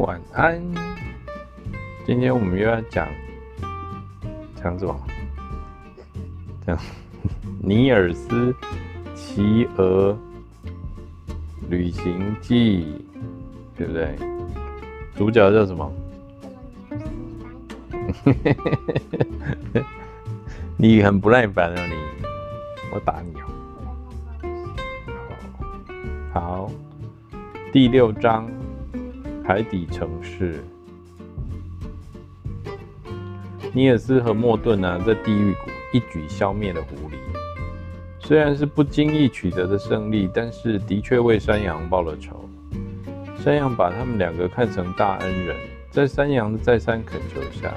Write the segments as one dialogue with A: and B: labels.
A: 晚安。今天我们又要讲讲什么？讲 尼尔斯骑鹅旅行记，对不对？主角叫什么？你很不耐烦啊！你，我打你哦。好，第六章。海底城市，尼尔斯和莫顿呢，在地狱谷一举消灭了狐狸。虽然是不经意取得的胜利，但是的确为山羊报了仇。山羊把他们两个看成大恩人，在山羊的再三恳求下，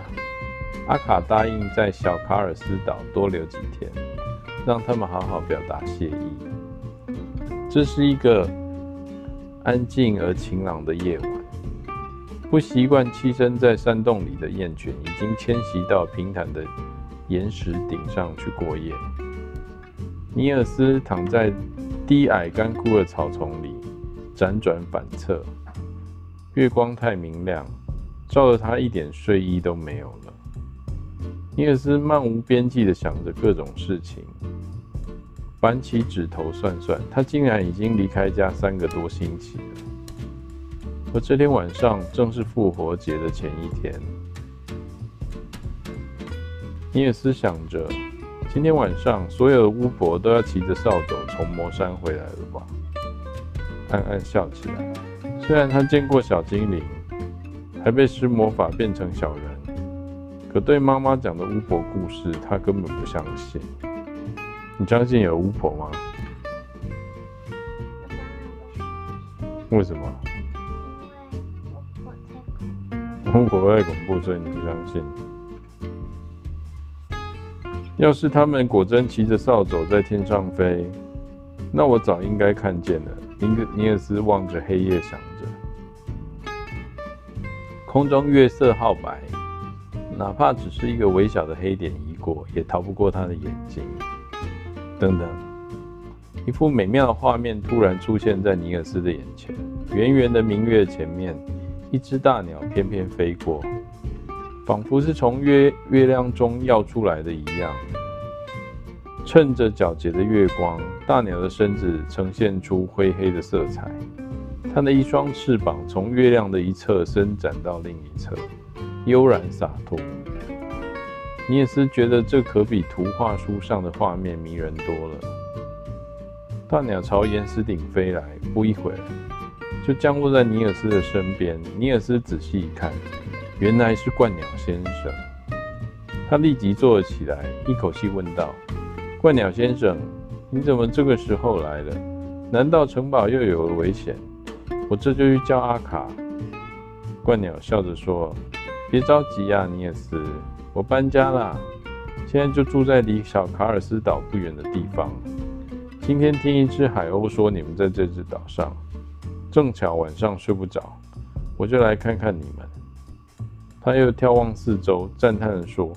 A: 阿卡答应在小卡尔斯岛多留几天，让他们好好表达谢意。这是一个安静而晴朗的夜晚。不习惯栖身在山洞里的雁群已经迁徙到平坦的岩石顶上去过夜。尼尔斯躺在低矮干枯的草丛里，辗转反侧。月光太明亮，照得他一点睡意都没有了。尼尔斯漫无边际地想着各种事情，扳起指头算算，他竟然已经离开家三个多星期了。而这天晚上正是复活节的前一天，尼尔斯想着，今天晚上所有的巫婆都要骑着扫帚从魔山回来了吧？暗暗笑起来。虽然他见过小精灵，还被施魔法变成小人，可对妈妈讲的巫婆故事，他根本不相信。你相信有巫婆吗？为什么？巫婆太恐怖，所以你不相信。要是他们果真骑着扫帚在天上飞，那我早应该看见了。尼克尼尔斯望着黑夜，想着，空中月色皓白，哪怕只是一个微小的黑点移过，也逃不过他的眼睛。等等，一幅美妙的画面突然出现在尼尔斯的眼前，圆圆的明月前面。一只大鸟翩翩飞过，仿佛是从月月亮中耀出来的一样。趁着皎洁的月光，大鸟的身子呈现出灰黑的色彩。它的一双翅膀从月亮的一侧伸展到另一侧，悠然洒脱。尼尔斯觉得这可比图画书上的画面迷人多了。大鸟朝岩石顶飞来，不一会儿。就降落在尼尔斯的身边。尼尔斯仔细一看，原来是鹳鸟先生。他立即坐了起来，一口气问道：“鹳鸟先生，你怎么这个时候来了？难道城堡又有了危险？我这就去叫阿卡。”鹳鸟笑着说：“别着急呀，尼尔斯，我搬家啦，现在就住在离小卡尔斯岛不远的地方。今天听一只海鸥说，你们在这只岛上。”正巧晚上睡不着，我就来看看你们。他又眺望四周，赞叹地说：“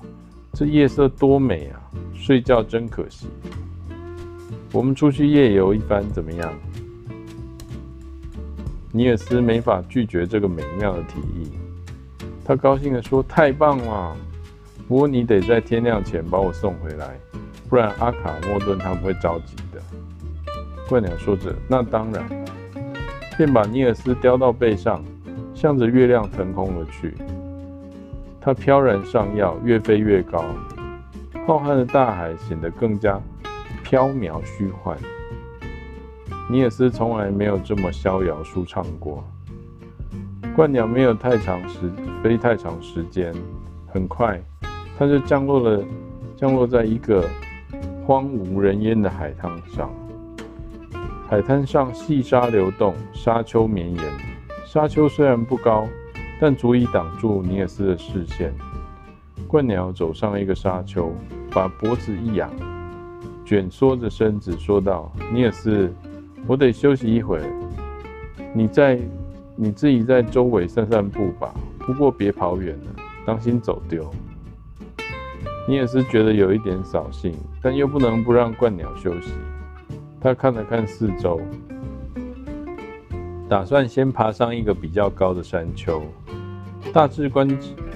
A: 这夜色多美啊！睡觉真可惜。我们出去夜游一番怎么样？”尼尔斯没法拒绝这个美妙的提议，他高兴地说：“太棒了！不过你得在天亮前把我送回来，不然阿卡莫顿他们会着急的。”怪鸟说着：“那当然。”便把尼尔斯叼到背上，向着月亮腾空而去。它飘然上跃，越飞越高，浩瀚的大海显得更加飘渺虚幻。尼尔斯从来没有这么逍遥舒畅过。鹳鸟没有太长时飞太长时间，很快，它就降落了，降落在一个荒无人烟的海滩上。海滩上细沙流动，沙丘绵延。沙丘虽然不高，但足以挡住尼尔斯的视线。鹳鸟走上一个沙丘，把脖子一仰，蜷缩着身子说道：“尼尔斯，我得休息一会。你在你自己在周围散散步吧，不过别跑远了，当心走丢。”尼尔斯觉得有一点扫兴，但又不能不让鹳鸟休息。他看了看四周，打算先爬上一个比较高的山丘，大致观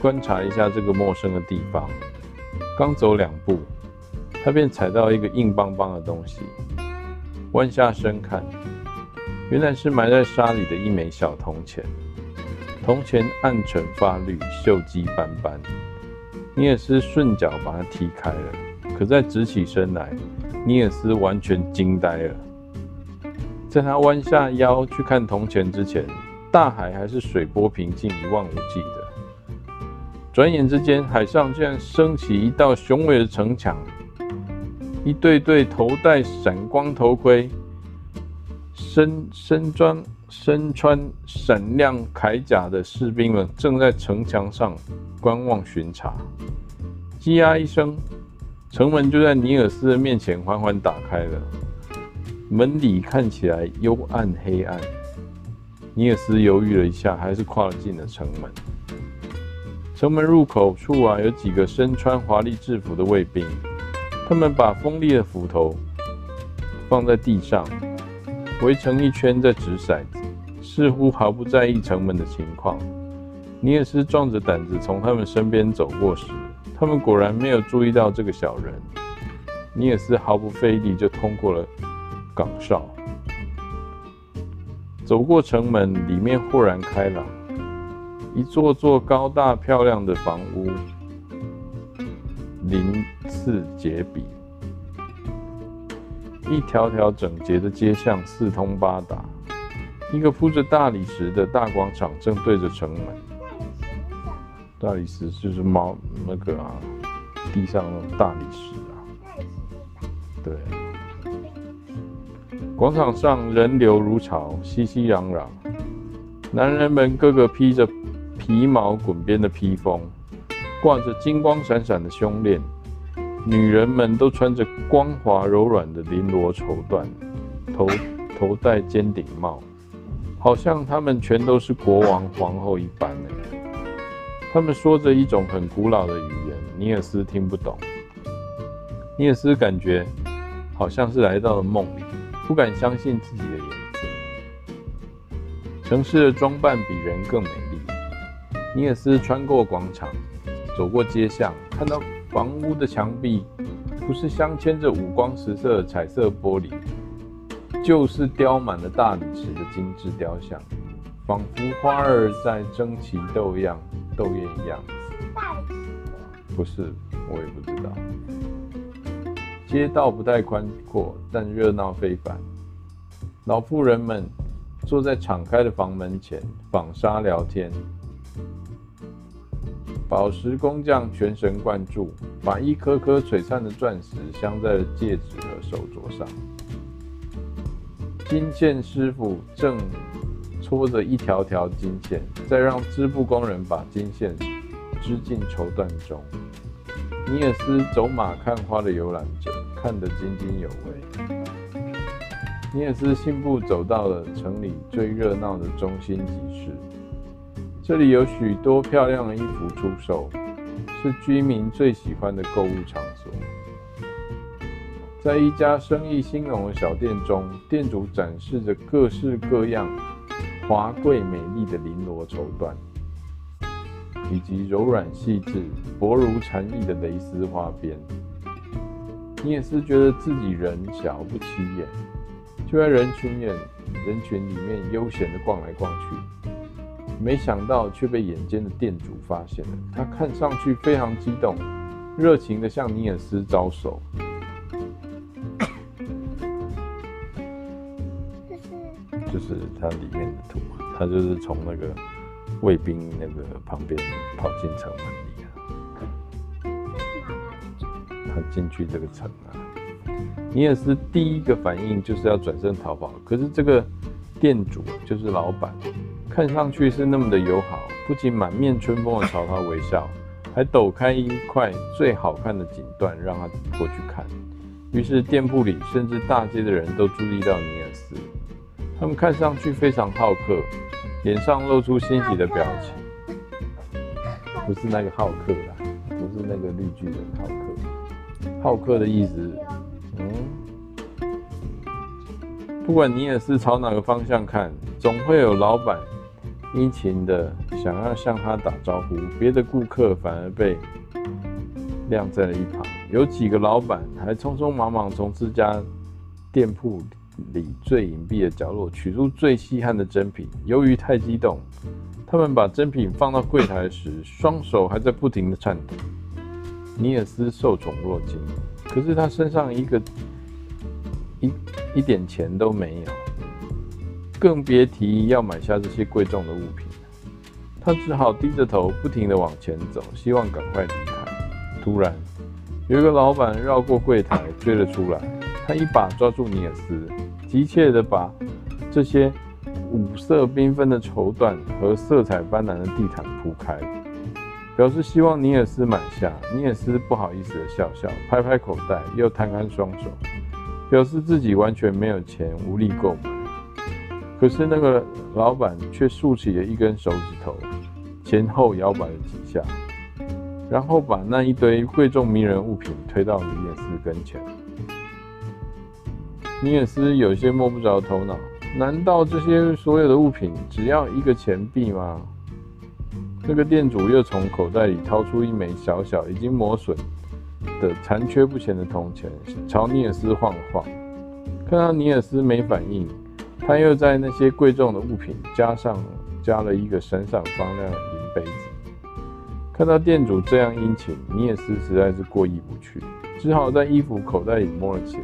A: 观察一下这个陌生的地方。刚走两步，他便踩到一个硬邦邦的东西，弯下身看，原来是埋在沙里的一枚小铜钱。铜钱暗沉发绿，锈迹斑斑。尼尔斯顺脚把它踢开了，可在直起身来，尼尔斯完全惊呆了。在他弯下腰去看铜钱之前，大海还是水波平静、一望无际的。转眼之间，海上竟然升起一道雄伟的城墙，一对对头戴闪光头盔、身身装。身穿闪亮铠甲的士兵们正在城墙上观望巡查。吱呀一声，城门就在尼尔斯的面前缓缓打开了。门里看起来幽暗黑暗。尼尔斯犹豫了一下，还是跨进了城门。城门入口处啊，有几个身穿华丽制服的卫兵，他们把锋利的斧头放在地上，围成一圈在掷骰子。似乎毫不在意城门的情况。尼尔斯壮着胆子从他们身边走过时，他们果然没有注意到这个小人。尼尔斯毫不费力就通过了岗哨，走过城门，里面豁然开朗，一座座高大漂亮的房屋，鳞次栉比，一条条整洁的街巷四通八达。一个铺着大理石的大广场正对着城门。大理石就是猫那个啊，地上的大理石啊。对。广场上人流如潮，熙熙攘攘。男人们个个披着皮毛滚边的披风，挂着金光闪闪的胸链；女人们都穿着光滑柔软的绫罗绸缎，头头戴尖顶帽。好像他们全都是国王皇后一般呢。他们说着一种很古老的语言，尼尔斯听不懂。尼尔斯感觉好像是来到了梦里，不敢相信自己的眼睛。城市的装扮比人更美丽。尼尔斯穿过广场，走过街巷，看到房屋的墙壁不是镶嵌着五光十色的彩色玻璃。就是雕满了大理石的精致雕像，仿佛花儿在争奇斗样、斗艳一样。不是，我也不知道。街道不太宽阔，但热闹非凡。老妇人们坐在敞开的房门前纺纱聊天。宝石工匠全神贯注，把一颗颗璀璨的钻石镶在了戒指和手镯上。金线师傅正拖着一条条金线，再让织布工人把金线织进绸缎中。尼尔斯走马看花的游览者，看得津津有味。尼尔斯信步走到了城里最热闹的中心集市，这里有许多漂亮的衣服出售，是居民最喜欢的购物场所。在一家生意兴隆的小店中，店主展示着各式各样、华贵美丽的绫罗绸缎，以及柔软细致、薄如蝉翼的蕾丝花边。尼尔斯觉得自己人小不起眼，就在人群眼人群里面悠闲地逛来逛去，没想到却被眼尖的店主发现了。他看上去非常激动，热情地向尼尔斯招手。就是它里面的图，他就是从那个卫兵那个旁边跑进城门里啊。他进去这个城啊，尼尔斯第一个反应就是要转身逃跑，可是这个店主就是老板，看上去是那么的友好，不仅满面春风的朝他微笑，还抖开一块最好看的锦缎让他过去看。于是店铺里甚至大街的人都注意到尼尔斯。他们看上去非常好客，脸上露出欣喜的表情。不是那个好客啦，不是那个绿巨人好客。好客的意思，嗯，不管尼尔斯朝哪个方向看，总会有老板殷勤的想要向他打招呼，别的顾客反而被晾在了一旁。有几个老板还匆匆忙忙从自家店铺里最隐蔽的角落取出最稀罕的珍品。由于太激动，他们把珍品放到柜台时，双手还在不停的颤抖。尼尔斯受宠若惊，可是他身上一个一一点钱都没有，更别提要买下这些贵重的物品。他只好低着头，不停地往前走，希望赶快离开。突然，有一个老板绕过柜台追了出来，他一把抓住尼尔斯，急切地把这些五色缤纷的绸缎和色彩斑斓的地毯铺开。表示希望尼尔斯买下，尼尔斯不好意思的笑笑，拍拍口袋，又摊开双手，表示自己完全没有钱，无力购买。可是那个老板却竖起了一根手指头，前后摇摆了几下，然后把那一堆贵重迷人物品推到尼尔斯跟前。尼尔斯有些摸不着头脑，难道这些所有的物品只要一个钱币吗？那个店主又从口袋里掏出一枚小小、已经磨损的、残缺不全的铜钱，朝尼尔斯晃了晃。看到尼尔斯没反应，他又在那些贵重的物品加上加了一个闪闪发亮的银杯子。看到店主这样殷勤，尼尔斯实在是过意不去，只好在衣服口袋里摸了起来。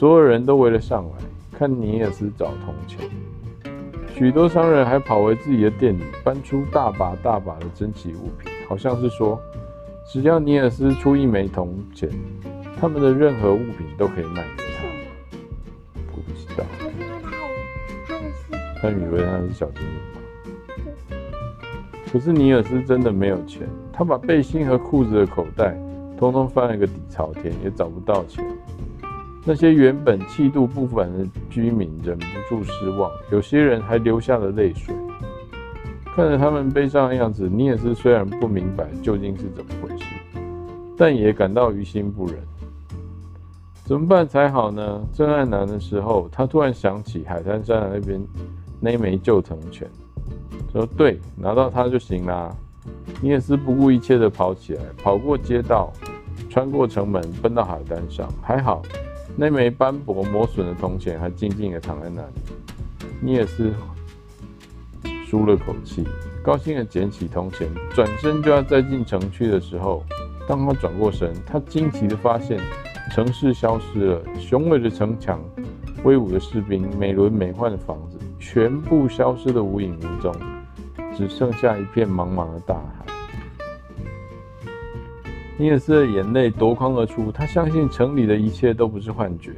A: 所有人都围了上来，看尼尔斯找铜钱。许多商人还跑回自己的店里，搬出大把大把的珍奇物品，好像是说，只要尼尔斯出一枚铜钱，他们的任何物品都可以卖给他。我不知道。他以为他是小精灵。可是尼尔斯真的没有钱，他把背心和裤子的口袋通通翻了个底朝天，也找不到钱。那些原本气度不凡的居民忍不住失望，有些人还流下了泪水。看着他们悲伤的样子，尼尔斯虽然不明白究竟是怎么回事，但也感到于心不忍。怎么办才好呢？正在难的时候，他突然想起海滩山那边那枚旧铜钱，说：“对，拿到它就行啦。”尼尔斯不顾一切地跑起来，跑过街道，穿过城门，奔到海滩上。还好。那枚斑驳磨损的铜钱还静静地躺在那里。尼尔斯舒了口气，高兴地捡起铜钱，转身就要再进城去的时候，当他转过身，他惊奇地发现城市消失了，雄伟的城墙、威武的士兵、美轮美奂的房子，全部消失得无影无踪，只剩下一片茫茫的大海。尼尔斯的眼泪夺眶而出，他相信城里的一切都不是幻觉。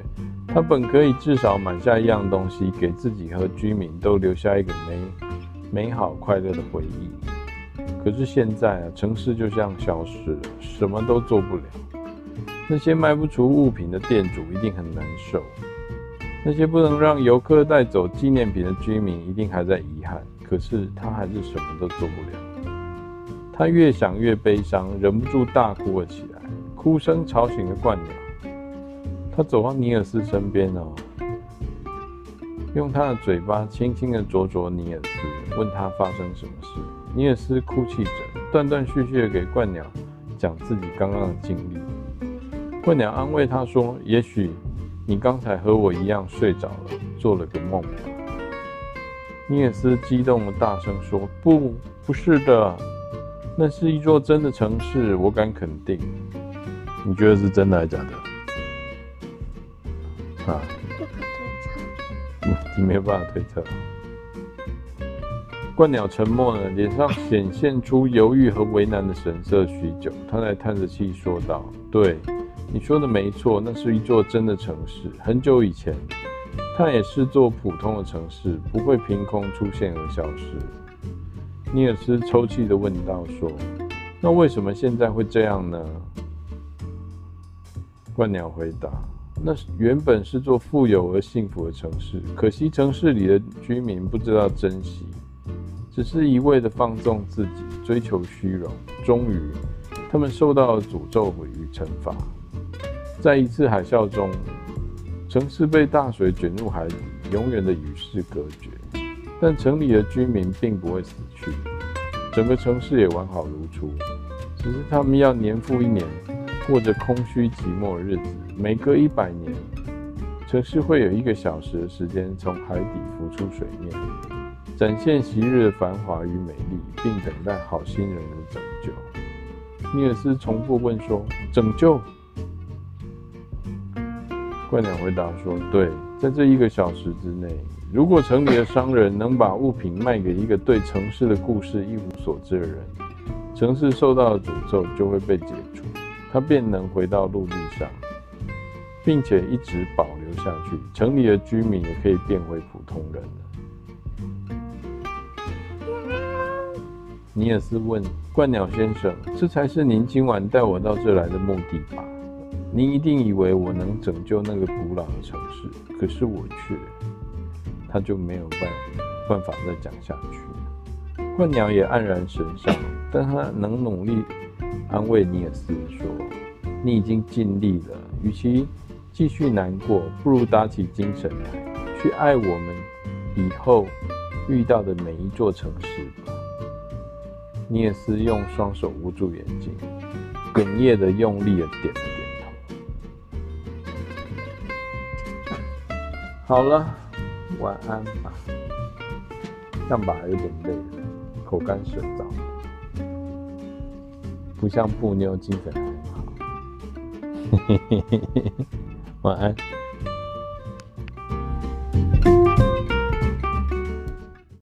A: 他本可以至少买下一样东西，给自己和居民都留下一个美美好快乐的回忆。可是现在啊，城市就这样消失了，什么都做不了。那些卖不出物品的店主一定很难受，那些不能让游客带走纪念品的居民一定还在遗憾。可是他还是什么都做不了。他越想越悲伤，忍不住大哭了起来。哭声吵醒了鸛鸟，他走到尼尔斯身边哦，用他的嘴巴轻轻地啄啄尼尔斯，问他发生什么事。尼尔斯哭泣着，断断续续地给鸛鸟讲自己刚刚的经历。鸛鸟安慰他说：“也许你刚才和我一样睡着了，做了个梦吧。”尼尔斯激动地大声说：“不，不是的。”那是一座真的城市，我敢肯定。你觉得是真的还是假的？啊？不可推测。没有办法推测。冠鸟沉默了，脸上显现出犹豫和为难的神色。许久，他才叹着气说道：“对，你说的没错，那是一座真的城市。很久以前，它也是座普通的城市，不会凭空出现而消失。”尼尔斯抽泣地问道：“说，那为什么现在会这样呢？”鹳鸟回答：“那原本是座富有而幸福的城市，可惜城市里的居民不知道珍惜，只是一味地放纵自己，追求虚荣。终于，他们受到了诅咒与惩罚。在一次海啸中，城市被大水卷入海底，永远的与世隔绝。”但城里的居民并不会死去，整个城市也完好如初，只是他们要年复一年过着空虚寂寞的日子。每隔一百年，城市会有一个小时的时间从海底浮出水面，展现昔日的繁华与美丽，并等待好心人的拯救。尼尔斯重复问说：“拯救？”鸛鸟回答说：“对，在这一个小时之内。”如果城里的商人能把物品卖给一个对城市的故事一无所知的人，城市受到的诅咒就会被解除，他便能回到陆地上，并且一直保留下去。城里的居民也可以变回普通人了。尼尔斯问：“冠鸟先生，这才是您今晚带我到这来的目的吧？您一定以为我能拯救那个古老的城市，可是我却……”他就没有办办法再讲下去了。鸛鸟也黯然神伤，但他能努力安慰尼尔斯说：“你已经尽力了，与其继续难过，不如打起精神来，去爱我们以后遇到的每一座城市吧。”尼尔斯用双手捂住眼睛，哽咽的用力的点了点头。好了。晚安吧，象拔有点累了，口干舌燥，不像布妞精神很好。嘿嘿嘿嘿嘿，晚安。